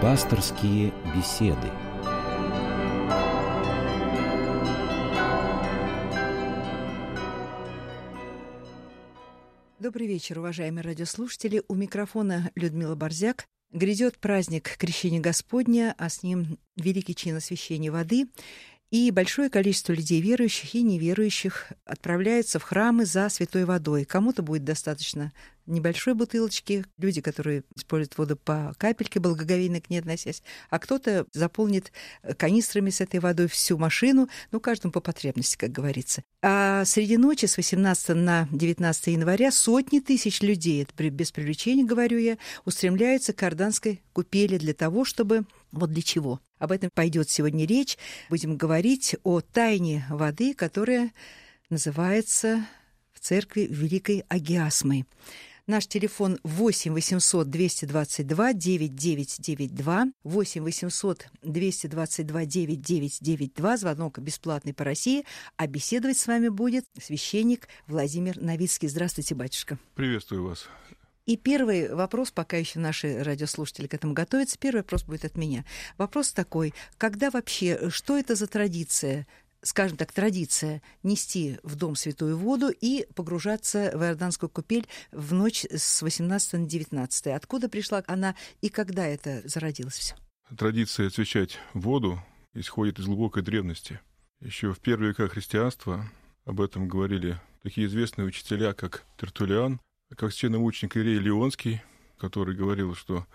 Пасторские беседы. Добрый вечер, уважаемые радиослушатели. У микрофона Людмила Борзяк. Грядет праздник Крещения Господня, а с ним великий чин освящения воды. И большое количество людей, верующих и неверующих, отправляются в храмы за святой водой. Кому-то будет достаточно небольшой бутылочки, люди, которые используют воду по капельке, благоговейно к ней относясь, а кто-то заполнит канистрами с этой водой всю машину, ну, каждому по потребности, как говорится. А среди ночи с 18 на 19 января сотни тысяч людей, это без привлечения, говорю я, устремляются к Орданской купели для того, чтобы вот для чего? Об этом пойдет сегодня речь. Будем говорить о тайне воды, которая называется в церкви Великой Агиасмой. Наш телефон 8 800 222 9992, 8 800 222 9992, звонок бесплатный по России, а беседовать с вами будет священник Владимир Новицкий. Здравствуйте, батюшка. Приветствую вас. И первый вопрос, пока еще наши радиослушатели к этому готовятся, первый вопрос будет от меня. Вопрос такой, когда вообще, что это за традиция, скажем так, традиция нести в дом святую воду и погружаться в Иорданскую купель в ночь с 18 на 19. Откуда пришла она и когда это зародилось все? Традиция освящать воду исходит из глубокой древности. Еще в первые века христианства об этом говорили такие известные учителя, как Тертулиан, как священномученик Ирей Леонский, который говорил, что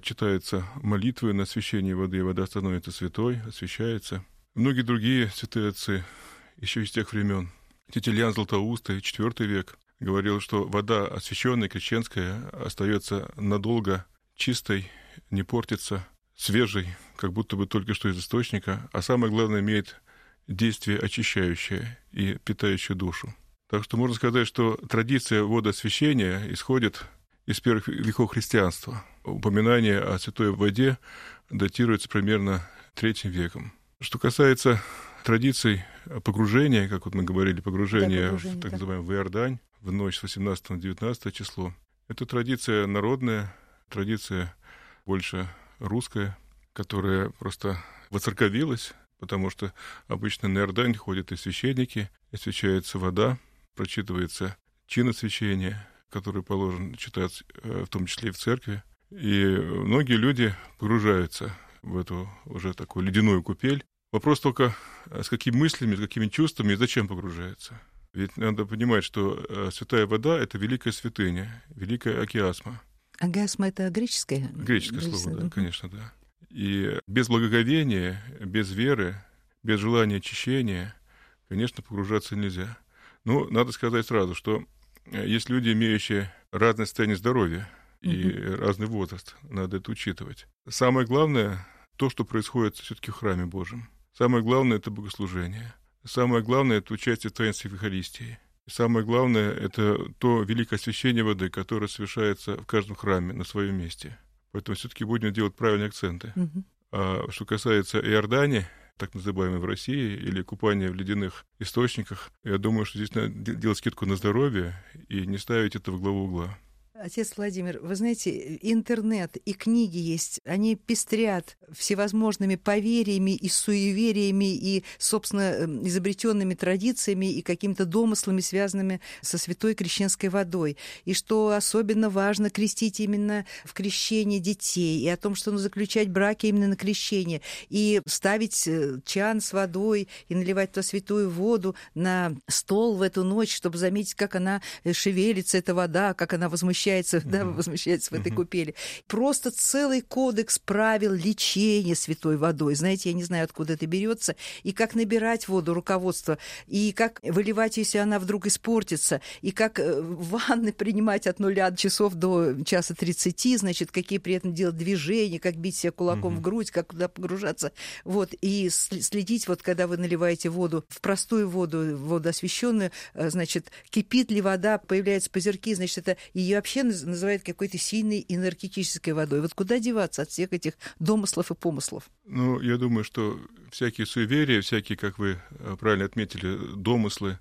читается молитвы на освящение воды, и вода становится святой, освящается. Многие другие святые отцы еще из тех времен. Тетельян Златоустый, IV век, говорил, что вода освященная, крещенская, остается надолго чистой, не портится, свежей, как будто бы только что из источника, а самое главное, имеет действие очищающее и питающее душу. Так что можно сказать, что традиция водосвящения исходит из первых веков христианства. Упоминание о святой воде датируется примерно третьим веком. Что касается традиций погружения, как вот мы говорили, погружения, да, погружение, в так называемый в Иордань в ночь с 18 на 19 число, это традиция народная, традиция больше русская, которая просто воцерковилась, потому что обычно на Иордань ходят и священники, освящается вода, прочитывается чин освящения, который положен читать э, в том числе и в церкви. И многие люди погружаются в эту уже такую ледяную купель. Вопрос только, э, с какими мыслями, с какими чувствами и зачем погружается. Ведь надо понимать, что э, святая вода — это великая святыня, великая океасма. Агиасма — это греческое? Греческое слово, да, конечно, да. И без благоговения, без веры, без желания очищения, конечно, погружаться нельзя. Ну, надо сказать сразу, что э, есть люди, имеющие разное состояние здоровья и mm-hmm. разный возраст. Надо это учитывать. Самое главное то, что происходит все-таки в храме Божьем. Самое главное это богослужение. Самое главное это участие в таинстве Евхаристии. самое главное это то великое освящение воды, которое совершается в каждом храме на своем месте. Поэтому все-таки будем делать правильные акценты. Mm-hmm. А что касается Иордании, так называемой в России, или купание в ледяных источниках. Я думаю, что здесь надо делать скидку на здоровье и не ставить это в главу угла. Отец Владимир, вы знаете, интернет и книги есть, они пестрят всевозможными поверьями и суевериями и, собственно, эм, изобретенными традициями и какими-то домыслами, связанными со святой крещенской водой. И что особенно важно крестить именно в крещении детей, и о том, что ну, заключать браки именно на крещение, и ставить э, чан с водой и наливать туда святую воду на стол в эту ночь, чтобы заметить, как она э, шевелится, эта вода, как она возмущается возмущается, mm-hmm. да, возмущается в этой mm-hmm. купели. Просто целый кодекс правил лечения святой водой. Знаете, я не знаю, откуда это берется, и как набирать воду, руководство, и как выливать, если она вдруг испортится, и как э, ванны принимать от нуля часов до часа тридцати, значит, какие при этом делать движения, как бить себя кулаком mm-hmm. в грудь, как куда погружаться. Вот, и следить, вот когда вы наливаете воду, в простую воду, воду освященную, э, значит, кипит ли вода, появляются пузырьки, значит, это ее вообще вообще называют какой-то сильной энергетической водой. Вот куда деваться от всех этих домыслов и помыслов? Ну, я думаю, что всякие суеверия, всякие, как вы э, правильно отметили, домыслы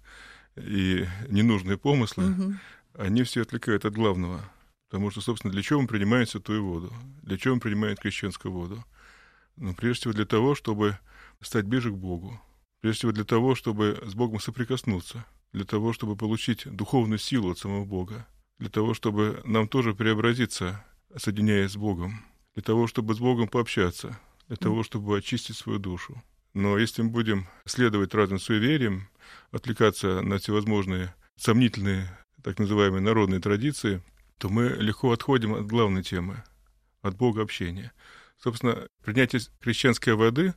и ненужные помыслы, угу. они все отвлекают от главного. Потому что, собственно, для чего мы принимаем святую воду? Для чего мы принимаем крещенскую воду? Ну, прежде всего для того, чтобы стать ближе к Богу. Прежде всего для того, чтобы с Богом соприкоснуться. Для того, чтобы получить духовную силу от самого Бога. Для того, чтобы нам тоже преобразиться, соединяясь с Богом. Для того, чтобы с Богом пообщаться. Для того, чтобы очистить свою душу. Но если мы будем следовать разным суевериям, отвлекаться на всевозможные сомнительные так называемые народные традиции, то мы легко отходим от главной темы, от Бога общения. Собственно, принятие крещенской воды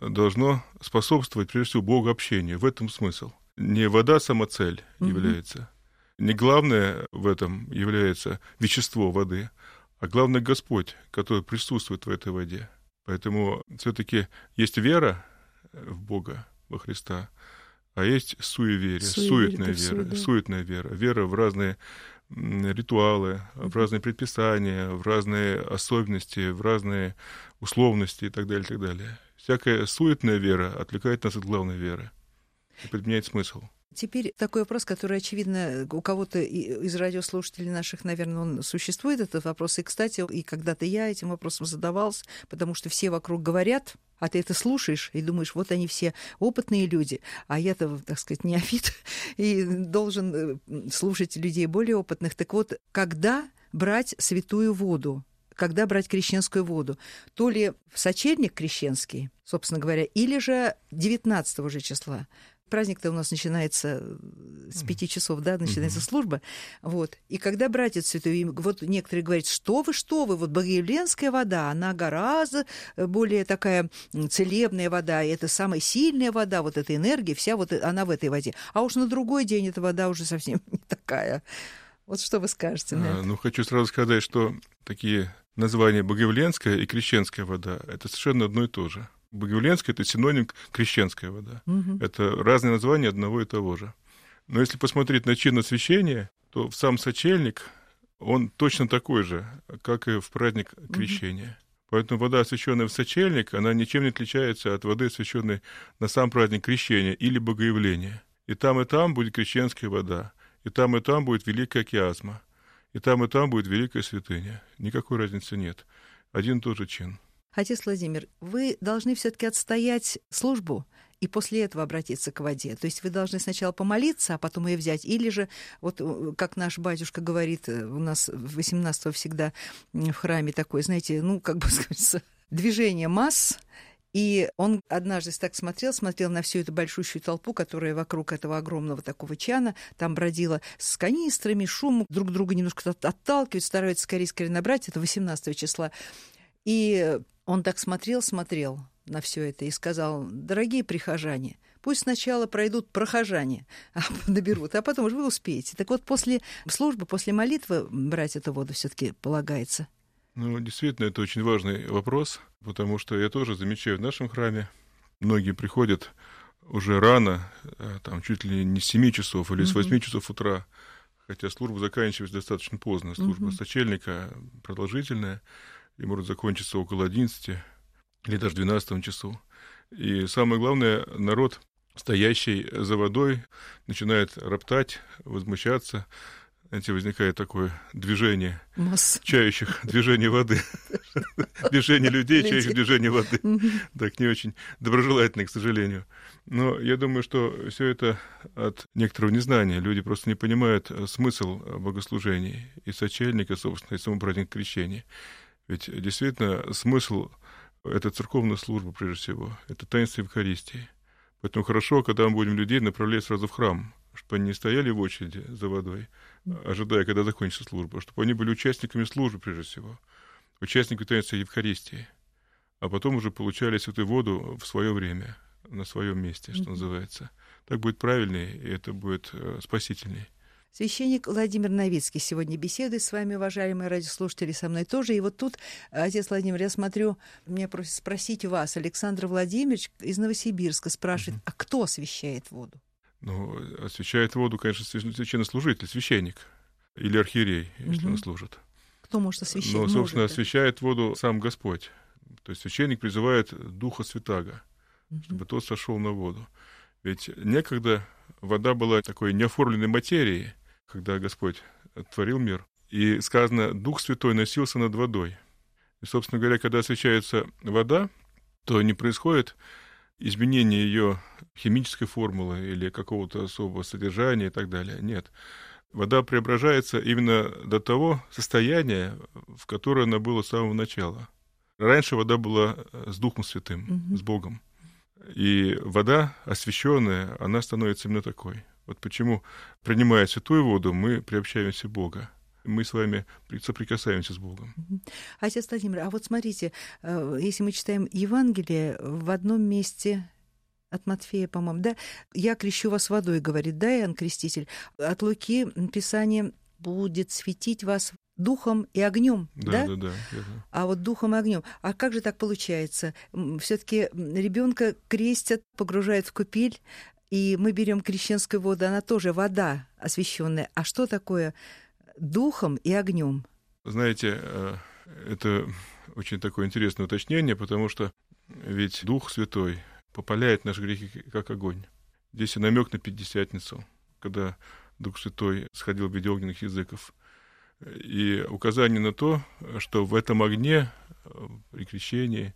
должно способствовать, прежде всего, Богу общению. В этом смысл. Не вода сама цель угу. является, не главное в этом является вещество воды, а главное Господь, который присутствует в этой воде. Поэтому все-таки есть вера в Бога, во Христа, а есть суеверие, Суеверие, суетная вера, да. суетная вера, вера в разные ритуалы, в разные предписания, в разные особенности, в разные условности и так далее, и так далее. Всякая суетная вера отвлекает нас от главной веры и подменяет смысл. Теперь такой вопрос, который, очевидно, у кого-то из радиослушателей наших, наверное, он существует, этот вопрос. И, кстати, и когда-то я этим вопросом задавался, потому что все вокруг говорят, а ты это слушаешь и думаешь, вот они все опытные люди, а я-то, так сказать, неофит и должен э, слушать людей более опытных. Так вот, когда брать святую воду? когда брать крещенскую воду. То ли в сочельник крещенский, собственно говоря, или же 19 же числа. Праздник-то у нас начинается э, с пяти часов, да, начинается mm-hmm. служба. Вот. И когда братец святой, вот некоторые говорят, что вы, что вы, вот богоявленская вода, она гораздо э, более такая целебная вода, и это самая сильная вода, вот эта энергия, вся вот э, она в этой воде. А уж на другой день эта вода уже совсем не такая. Вот что вы скажете на а, это? Ну, хочу сразу сказать, что такие названия богоявленская и крещенская вода — это совершенно одно и то же. Богоявленская — это синоним крещенская вода. Угу. Это разные названия одного и того же. Но если посмотреть на чин освящения, то в сам сочельник он точно такой же, как и в праздник крещения. Угу. Поэтому вода, освященная в сочельник, она ничем не отличается от воды, освященной на сам праздник крещения или богоявления. И там, и там будет крещенская вода, и там, и там будет великая киазма, и там, и там будет великая святыня. Никакой разницы нет. Один и тот же чин. Отец Владимир, вы должны все-таки отстоять службу и после этого обратиться к воде. То есть вы должны сначала помолиться, а потом ее взять. Или же, вот э, как наш батюшка говорит, э, у нас 18 всегда в храме такое, знаете, ну, как бы сказать, движение масс, и он однажды так смотрел, смотрел на всю эту большущую толпу, которая вокруг этого огромного такого чана там бродила с канистрами, шумом, друг друга немножко отталкивают, стараются скорее-скорее набрать. Это 18 числа. И он так смотрел, смотрел на все это и сказал, дорогие прихожане, пусть сначала пройдут прохожане, а наберут, а потом уже вы успеете. Так вот, после службы, после молитвы брать эту воду все-таки полагается. Ну, действительно, это очень важный вопрос, потому что я тоже замечаю в нашем храме, многие приходят уже рано, э, там чуть ли не с 7 часов или с 8 часов утра, хотя служба заканчивается достаточно поздно, служба сочельника продолжительная и может закончиться около 11 или даже 12 часу. И самое главное, народ, стоящий за водой, начинает роптать, возмущаться. Знаете, возникает такое движение Масса. чающих, движение воды. Движение людей, чающих движение воды. Так, не очень доброжелательно, к сожалению. Но я думаю, что все это от некоторого незнания. Люди просто не понимают смысл богослужений и сочельника, собственно, и самого праздника крещения. Ведь действительно смысл — это церковная служба, прежде всего. Это таинство Евхаристии. Поэтому хорошо, когда мы будем людей направлять сразу в храм, чтобы они не стояли в очереди за водой, ожидая, когда закончится служба, чтобы они были участниками службы, прежде всего, участниками таинства Евхаристии, а потом уже получали святую воду в свое время, на своем месте, что называется. Так будет правильнее, и это будет э, спасительнее. Священник Владимир Новицкий сегодня беседует с вами, уважаемые радиослушатели, со мной тоже. И вот тут, отец Владимир, я смотрю, меня просят спросить вас. Александр Владимирович из Новосибирска спрашивает, а кто освещает воду? Ну, освещает воду, конечно, священнослужитель, священник или архиерей, если угу. он служит. Кто может освещать? Но, собственно, может, освещает воду сам Господь. То есть священник призывает Духа Святаго, угу. чтобы тот сошел на воду. Ведь некогда вода была такой неоформленной материей, когда Господь творил мир, И сказано, Дух Святой носился над водой. И, собственно говоря, когда освещается вода, то не происходит изменение ее химической формулы или какого-то особого содержания и так далее. Нет. Вода преображается именно до того состояния, в которое она была с самого начала. Раньше вода была с Духом Святым, mm-hmm. с Богом. И вода освященная, она становится именно такой. Вот почему, принимая святую воду, мы приобщаемся Бога мы с вами соприкасаемся с Богом. Отец Владимир, а вот смотрите, э, если мы читаем Евангелие, в одном месте от Матфея, по-моему, да, «Я крещу вас водой», говорит, да, Иоанн Креститель. От Луки Писание «будет светить вас духом и огнем, да? Да, да, да. Верно. А вот духом и огнем. А как же так получается? Все-таки ребенка крестят, погружают в купель, и мы берем крещенскую воду, она тоже вода освященная. А что такое духом и огнем. Знаете, э, это очень такое интересное уточнение, потому что ведь Дух Святой попаляет наши грехи как огонь. Здесь и намек на Пятидесятницу, когда Дух Святой сходил в виде огненных языков. И указание на то, что в этом огне, при крещении,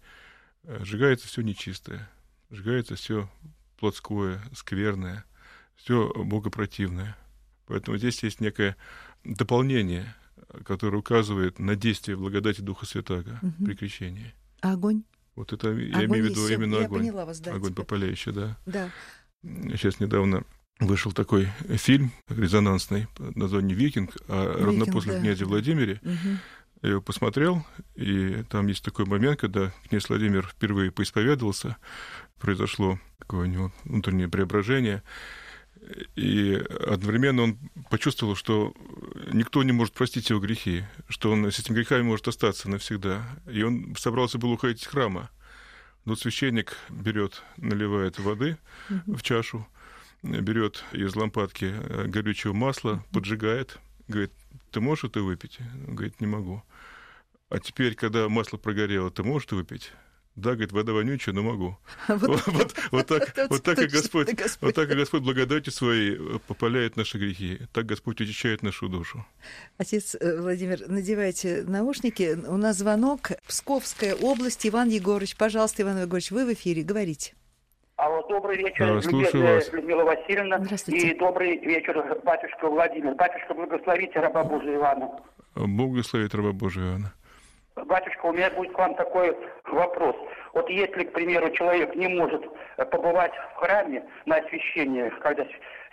сжигается все нечистое, сжигается все плотское, скверное, все богопротивное. Поэтому здесь есть некое дополнение, которое указывает на действие благодати Духа Святаго угу. при крещении. А огонь? Вот это я огонь имею в виду именно я огонь. Поняла вас, да, огонь попаляющий, да. Да. Сейчас недавно вышел такой фильм резонансный под названием «Викинг» о Викинг, равнопоследнем да. князе Владимире. Угу. Я его посмотрел, и там есть такой момент, когда князь Владимир впервые поисповедовался, произошло такое у него внутреннее преображение, и одновременно он почувствовал, что никто не может простить его грехи, что он с этими грехами может остаться навсегда. И он собрался был уходить из храма. Но священник берет, наливает воды mm-hmm. в чашу, берет из лампадки э, горючего масла, поджигает, говорит, ты можешь это выпить? Он говорит, не могу. А теперь, когда масло прогорело, ты можешь это выпить? Да, говорит, вода вонючая, но могу. Вот, так и Господь, вот так и Господь благодатью своей э, попаляет наши грехи. Так Господь очищает нашу душу. Отец э, Владимир, надевайте наушники. У нас звонок. Псковская область. Иван Егорович. Пожалуйста, Иван Егорович, вы в эфире. Говорите. Алло, добрый вечер, а, любезная Людмила Васильевна. И добрый вечер, батюшка Владимир. Батюшка, благословите раба Божия Ивана. Благословит раба Божия Ивана. Батюшка, у меня будет к вам такой вопрос. Вот если, к примеру, человек не может э, побывать в храме на освящение, когда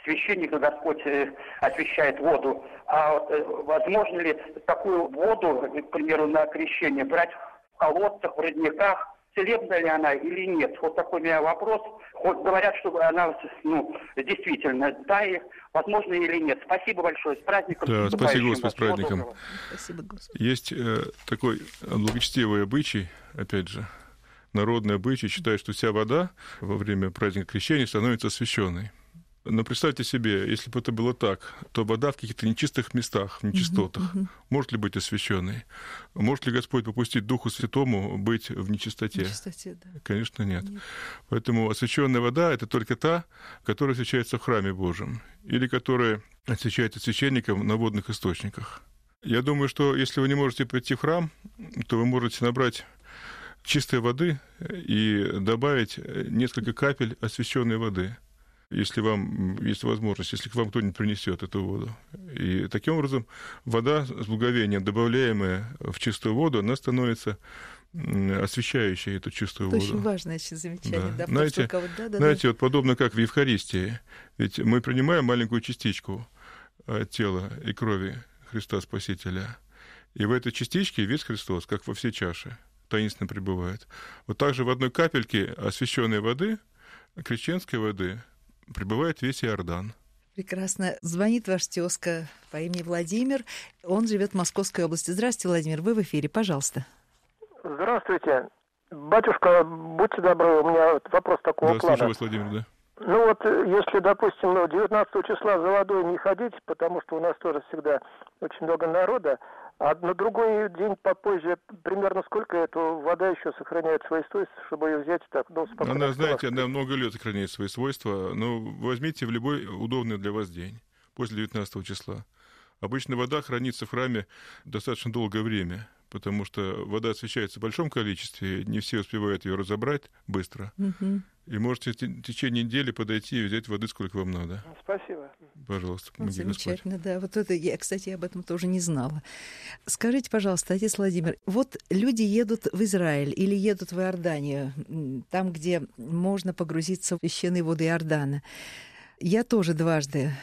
священник Господь э, освящает воду, а э, возможно ли такую воду, к примеру, на крещение брать в колодцах, в родниках, целебна ли она или нет? Вот такой у меня вопрос. Хоть говорят, что она ну, действительно, да, и возможно или нет. Спасибо большое. С праздником. Да, спасибо, Господи, с праздником. Спасибо, Господи. Есть э, такой благочестивый обычай, опять же, народный обычай, считает, что вся вода во время праздника крещения становится освященной. Но представьте себе, если бы это было так, то вода в каких-то нечистых местах, в нечистотах, uh-huh, uh-huh. может ли быть освященной? Может ли Господь попустить Духу Святому быть в нечистоте? нечистоте да. Конечно, нет. нет. Поэтому освященная вода это только та, которая освящается в храме Божьем, или которая освящается священником на водных источниках. Я думаю, что если вы не можете пойти в храм, то вы можете набрать чистой воды и добавить несколько капель освященной воды – если вам есть возможность, если к вам кто-нибудь принесет эту воду. И таким образом вода с благовением, добавляемая в чистую воду, она становится освещающей эту чистую Это воду. очень важное еще замечание. Да. Да, знаете, что, да, да, знаете да. вот подобно как в Евхаристии. Ведь мы принимаем маленькую частичку тела и крови Христа Спасителя. И в этой частичке весь Христос, как во все чаши, таинственно пребывает. Вот также в одной капельке освященной воды, крещенской воды, прибывает весь Иордан. Прекрасно. Звонит ваш тезка по имени Владимир. Он живет в Московской области. Здравствуйте, Владимир. Вы в эфире. Пожалуйста. Здравствуйте. Батюшка, будьте добры, у меня вопрос такого да, плана. слушаю вас, Владимир, да. Ну вот, если, допустим, 19 числа за водой не ходить, потому что у нас тоже всегда очень много народа, а на другой день попозже, примерно сколько эта вода еще сохраняет свои свойства, чтобы ее взять так, ну, спокойно? Она, знаете, она много лет сохраняет свои свойства. Но возьмите в любой удобный для вас день, после 19 числа. Обычно вода хранится в храме достаточно долгое время, потому что вода освещается в большом количестве, не все успевают ее разобрать быстро. Мгм. И можете в течение недели подойти и взять воды, сколько вам надо. Спасибо. Пожалуйста, Ну, помоги Господь. Замечательно, да. Вот это я, кстати, об этом тоже не знала. Скажите, пожалуйста, отец Владимир, вот люди едут в Израиль или едут в Иорданию, там, где можно погрузиться в священные воды Иордана. Я тоже дважды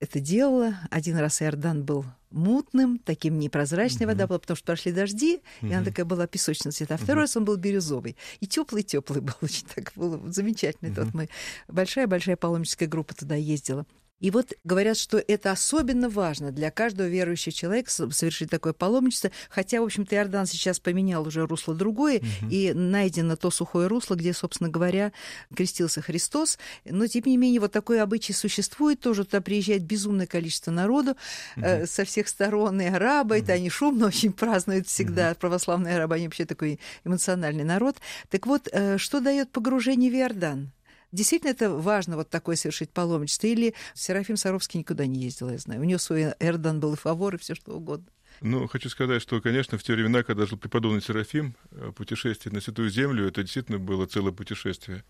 это делала. Один раз Иордан был мутным, таким непрозрачной вода была, потому что прошли дожди, и она такая была песочного цвета. А второй раз он был бирюзовый. И теплый-теплый был очень так было замечательно. Это вот мы большая-большая паломническая группа туда ездила. И вот говорят, что это особенно важно для каждого верующего человека совершить такое паломничество. Хотя, в общем-то, Иордан сейчас поменял уже русло другое, и найдено то сухое русло, где, собственно говоря, крестился Христос. Но, тем не менее, вот такой обычай существует. Тоже туда приезжает безумное количество народу э, со всех сторон. И арабы, это они шумно очень празднуют всегда. Православные арабы, они вообще такой эмоциональный народ. Так вот, э, что дает погружение в Иордан? Действительно, это важно вот такое совершить паломничество? Или Серафим Саровский никуда не ездил, я знаю. У него свой Эрдан был и фавор, и все что угодно. Ну, хочу сказать, что, конечно, в те времена, когда жил преподобный Серафим, э, путешествие на Святую Землю, это действительно было целое путешествие,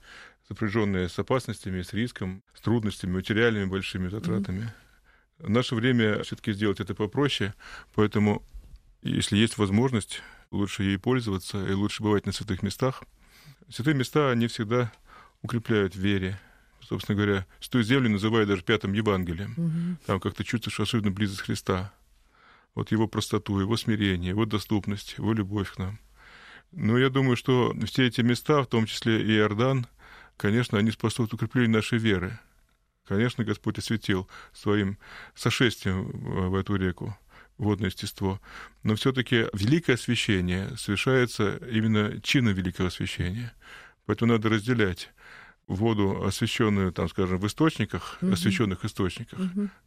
сопряженное с опасностями, с риском, с трудностями, материальными большими затратами. В наше время все-таки сделать это попроще, поэтому, если есть возможность, лучше ей пользоваться и лучше бывать на святых местах. Святые места, они всегда укрепляют в вере. Собственно говоря, Святую Землю называют даже пятым Евангелием. Там как-то чувствуешь особенно близость Христа вот его простоту, его смирение, его доступность, его любовь к нам. Но я думаю, что все эти места, в том числе и Иордан, конечно, они способствуют укреплению нашей веры. Конечно, Господь осветил своим сошествием в в эту реку водное естество. Но все-таки великое освящение совершается именно чином великого освящения. Поэтому надо разделять воду, освященную, там, скажем, в источниках, освященных источниках,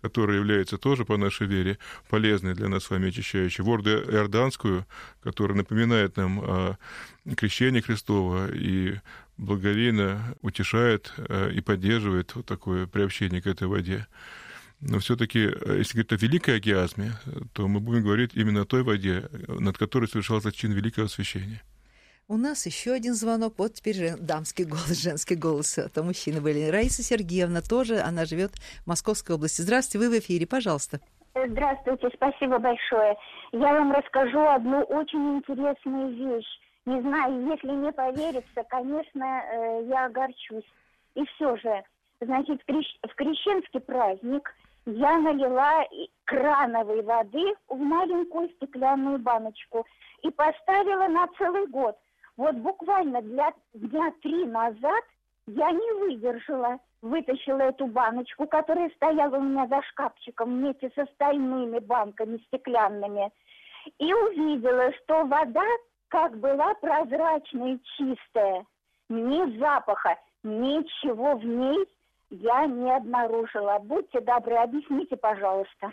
которые являются тоже по нашей вере полезной для нас с вами очищающей, воду иорданскую, которая напоминает нам о крещении Христова и благовейно утешает э, и поддерживает вот такое приобщение к этой воде. Но все-таки, если говорить о великой агиазме, то мы будем говорить именно о той воде, над которой совершался чин великого освящения. У нас еще один звонок. Вот теперь же дамский голос, женский голос. А то мужчины были. Раиса Сергеевна тоже, она живет в Московской области. Здравствуйте, вы в эфире, пожалуйста. Здравствуйте, спасибо большое. Я вам расскажу одну очень интересную вещь. Не знаю, если не поверится, конечно, э, я огорчусь. И все же, значит, в крещ- в крещенский праздник я налила крановой воды в маленькую стеклянную баночку и поставила на целый год. Вот буквально для дня три назад я не выдержала, вытащила эту баночку, которая стояла у меня за шкафчиком вместе с остальными банками стеклянными, и увидела, что вода как была прозрачная и чистая. Ни запаха, ничего в ней я не обнаружила. Будьте добры, объясните, пожалуйста.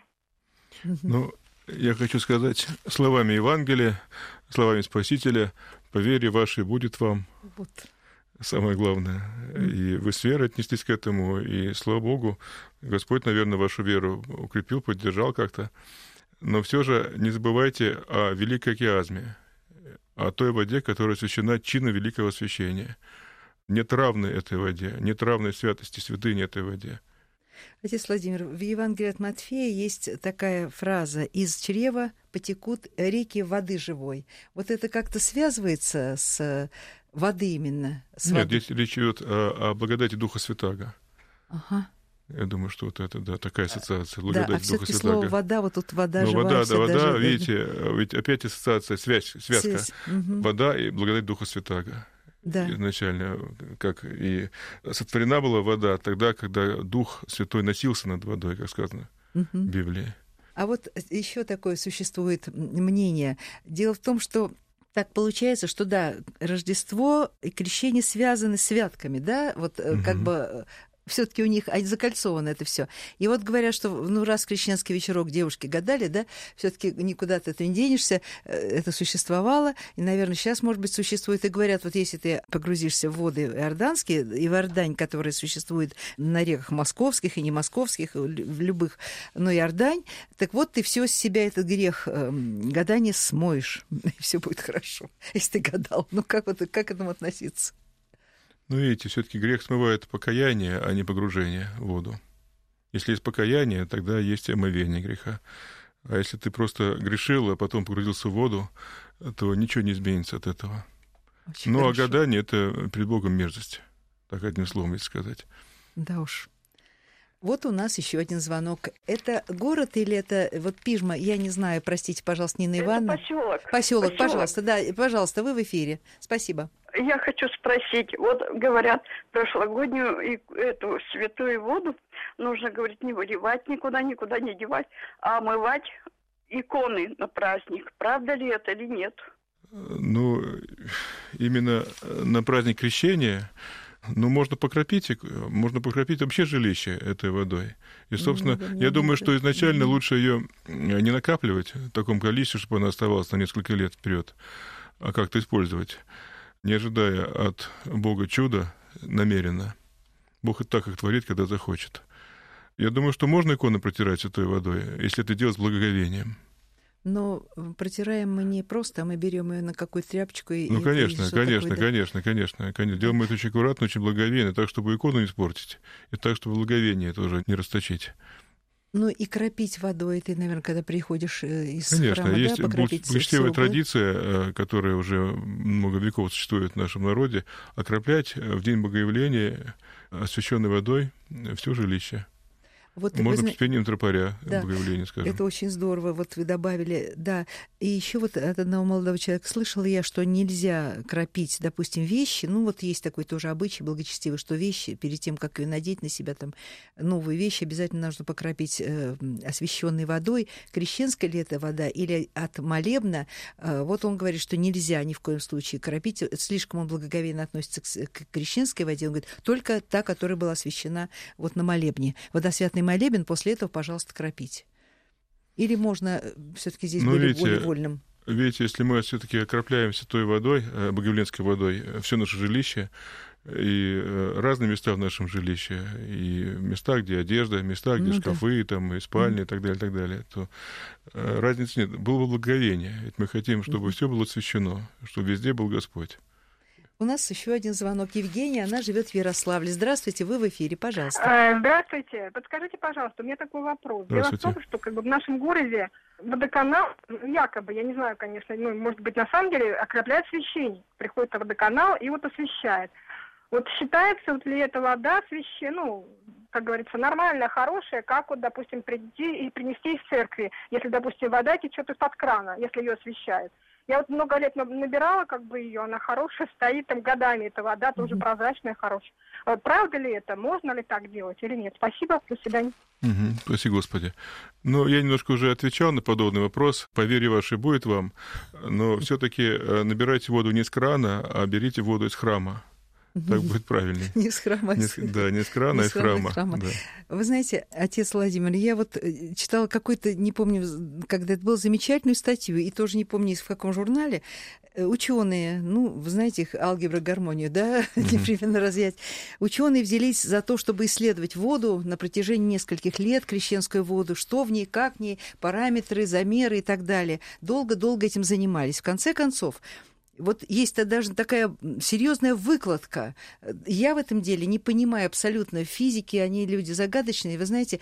Ну, я хочу сказать словами Евангелия, словами Спасителя, по вере вашей будет вам Вот. самое главное. И вы с верой отнеслись к этому, и, слава Богу, Господь, наверное, вашу веру укрепил, поддержал как-то. Но все же не забывайте о великой океазме, о той воде, которая освящена чином великого освящения. Нет равной этой воде, нет равной святости святыни этой воде. Отец Владимир, в Евангелии от Матфея есть такая фраза «Из чрева потекут реки воды живой». Вот это как-то связывается с воды именно? С Нет, водой? здесь речь идет о, о благодати Духа Святаго. Ага. Я думаю, что вот это, да, такая ассоциация, Да, а Духа Святаго. слово вода, вот тут вода Ну, живая, вода, да, вода, живая. видите, ведь опять ассоциация, связь, связка. Связь, мгм. Вода и благодать Духа Святаго. Да. Изначально, как и сотворена была вода тогда, когда Дух Святой носился над водой, как сказано в Мгм. Библии. А вот еще такое существует мнение. Дело в том, что так получается, что да, Рождество и крещение связаны с святками, да, вот э, как бы все-таки у них закольцовано это все. И вот говорят, что ну раз крещенский вечерок девушки гадали, да, все-таки никуда ты не денешься, э, это существовало, и, наверное, сейчас, может быть, существует. И говорят, вот если ты погрузишься в воды иорданские, и в Иордань, которая существует на реках московских и не московских, в любых, но Иордань, так вот ты все с себя этот грех э, гадания смоешь, и все будет хорошо, если ты гадал. Ну как, вот, как к этому относиться? Ну, видите, все-таки грех смывает покаяние, а не погружение в воду. Если есть покаяние, тогда есть омовение греха. А если ты просто грешил, а потом погрузился в воду, то ничего не изменится от этого. Очень ну, хорошо. а гадание — это перед Богом мерзость. Так одним словом, если сказать. Да уж. Вот у нас еще один звонок. Это город или это вот Пижма? Я не знаю, простите, пожалуйста, Нина Ивановна. Поселок. Поселок, пожалуйста, да, пожалуйста, вы в эфире. Спасибо. Я хочу спросить, вот говорят, прошлогоднюю и эту святую воду нужно, говорит, не выливать никуда, никуда не девать, а омывать иконы на праздник. Правда ли это или нет? Ну, именно на праздник крещения ну, можно покропить, можно покропить вообще жилище этой водой. И, собственно, ну, я думаю, что изначально лучше ее не накапливать в таком количестве, чтобы она оставалась на несколько лет вперед, а как-то использовать, не ожидая от Бога чуда намеренно. Бог и так их творит, когда захочет. Я думаю, что можно иконы протирать этой водой, если это делать с благоговением. Но протираем мы не просто, а мы берем ее на какую-то тряпочку и. Ну, конечно, конечно, такое, конечно, конечно, конечно. Делаем это очень аккуратно, очень благовейно, так, чтобы икону не испортить, и так, чтобы благовение тоже не расточить. Ну и кропить водой, ты, наверное, когда приходишь э, из Конечно, храма, есть да, благочестивая традиция, э, которая уже много веков существует в нашем народе, окроплять в день Богоявления освященной водой все жилище. Вот Можно вы... пением тропаря да, Богоявления, скажем. Это очень здорово. Вот вы добавили, да. И еще вот от одного молодого человека слышала я, что нельзя кропить, допустим, вещи. Ну, вот есть такой тоже обычай благочестивый, что вещи, перед тем, как ее надеть на себя, там, новые вещи, обязательно нужно покропить э, освященной водой. Крещенская ли это вода или от молебна? Э, вот он говорит, что нельзя ни в коем случае кропить. Слишком он благоговейно относится к, к крещенской воде. Он говорит, только та, которая была освящена вот на молебне. Водосвятный молебен, после этого, пожалуйста, кропить. Или можно э, все-таки здесь ну, более, видите, более вольным? Видите, если мы все-таки окропляем святой водой, э, богоявленской водой, э, все наше жилище, и разные места в нашем жилище, и места, где одежда, места, где ну, шкафы, да. там, и спальни, mm. и так далее, и так далее, то разницы нет. Было бы благовение. Ведь мы хотим, чтобы mm. все было освящено, чтобы везде был Господь. У нас еще один звонок. Евгения, она живет в Ярославле. Здравствуйте, вы в эфире, пожалуйста. Э, здравствуйте. Подскажите, пожалуйста, у меня такой вопрос. Дело в том, что как бы в нашем городе водоканал, якобы, я не знаю, конечно, ну, может быть, на самом деле, окропляет священник. Приходит на водоканал и вот освещает. Вот считается вот ли эта вода священ, ну, как говорится, нормальная, хорошая, как вот, допустим, прийти и принести из церкви, если, допустим, вода течет из-под крана, если ее освещают. Я вот много лет набирала как бы ее, она хорошая, стоит там годами, эта вода тоже прозрачная, хорошая. А правда ли это? Можно ли так делать или нет? Спасибо, до свидания. Угу, спаси Господи. Ну, я немножко уже отвечал на подобный вопрос. По вере вашей будет вам. Но все-таки э, набирайте воду не из крана, а берите воду из храма. Так будет правильнее. Не с храма. Не, да, не с крана, а из храма. храма. Да. Вы знаете, отец Владимир, я вот э, читала какой-то, не помню, когда это было, замечательную статью, и тоже не помню, в каком журнале, э, ученые, ну, вы знаете их, алгебра, гармонию, да, непременно разъять. Ученые взялись за то, чтобы исследовать воду на протяжении нескольких лет, крещенскую воду, что в ней, как в ней, параметры, замеры и так далее. Долго-долго этим занимались. В конце концов, вот есть даже такая серьезная выкладка. Я в этом деле не понимаю абсолютно физики, они люди загадочные. Вы знаете,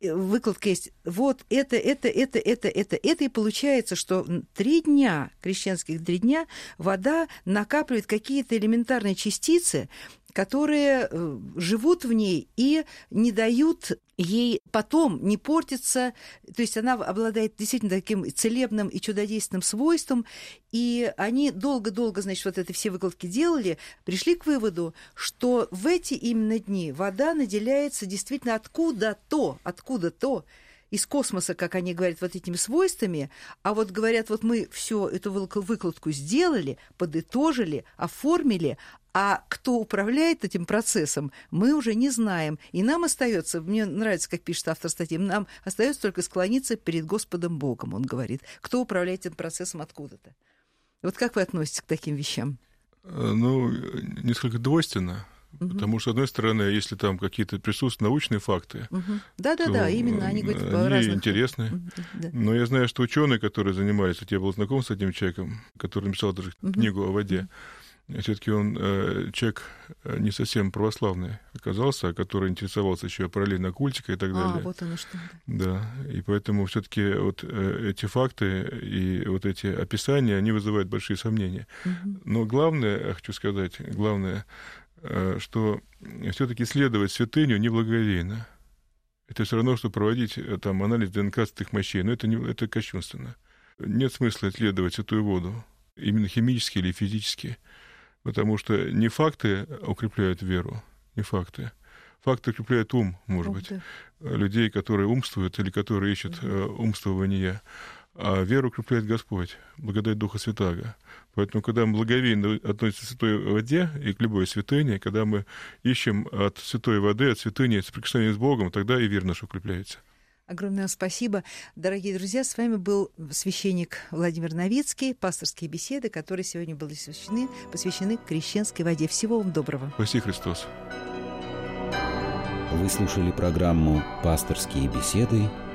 э, выкладка есть. Вот это, это, это, это, это, это. И получается, что три дня, крещенских три дня, вода накапливает какие-то элементарные частицы, которые э, живут в ней и не дают ей потом не портиться, то есть она обладает действительно таким целебным и чудодейственным свойством, и они долго-долго, значит, вот это все выкладки делали, пришли к выводу, что в эти именно дни вода наделяется действительно откуда-то, откуда-то из космоса, как они говорят, вот этими свойствами, а вот говорят, вот мы всю эту выкладку сделали, подытожили, оформили, а кто управляет этим процессом, мы уже не знаем. И нам остается, мне нравится, как пишет автор статьи, нам остается только склониться перед Господом Богом, он говорит. Кто управляет этим процессом откуда-то? Вот как вы относитесь к таким вещам? Э, ну, несколько двойственно. Угу. Потому что, с одной стороны, если там какие-то присутствуют научные факты, да-да-да, именно они говорят они разных... интересны. Да. Но я знаю, что ученые, которые занимались, вот я был знаком с одним человеком, который написал даже угу. книгу о воде. Все-таки он э, человек э, не совсем православный оказался, который интересовался еще параллельно культикой и так далее. А, вот оно что. Да, и поэтому все-таки вот э, эти факты и вот эти описания, они вызывают большие сомнения. Угу. Но главное, я хочу сказать, главное, что все-таки исследовать святыню неблаговейно. Это все равно, что проводить э, там анализ ДНК святых мощей, но это, не, это кощунственно. Нет смысла исследовать святую воду, именно химически или физически. Потому что не факты укрепляют веру, не факты. Факты укрепляют ум, может быть, людей, которые умствуют или которые ищут э, умствования. А веру укрепляет Господь, благодать Духа Святаго. Поэтому, когда мы благовейно относимся к святой воде и к любой святыне, когда мы ищем от святой воды, от святыни соприкосновения с Богом, тогда и вера наша укрепляется. Огромное спасибо. Дорогие друзья, с вами был священник Владимир Новицкий, пасторские беседы, которые сегодня были посвящены, посвящены крещенской воде. Всего вам доброго. Спаси Христос. Вы слушали программу «Пасторские беседы»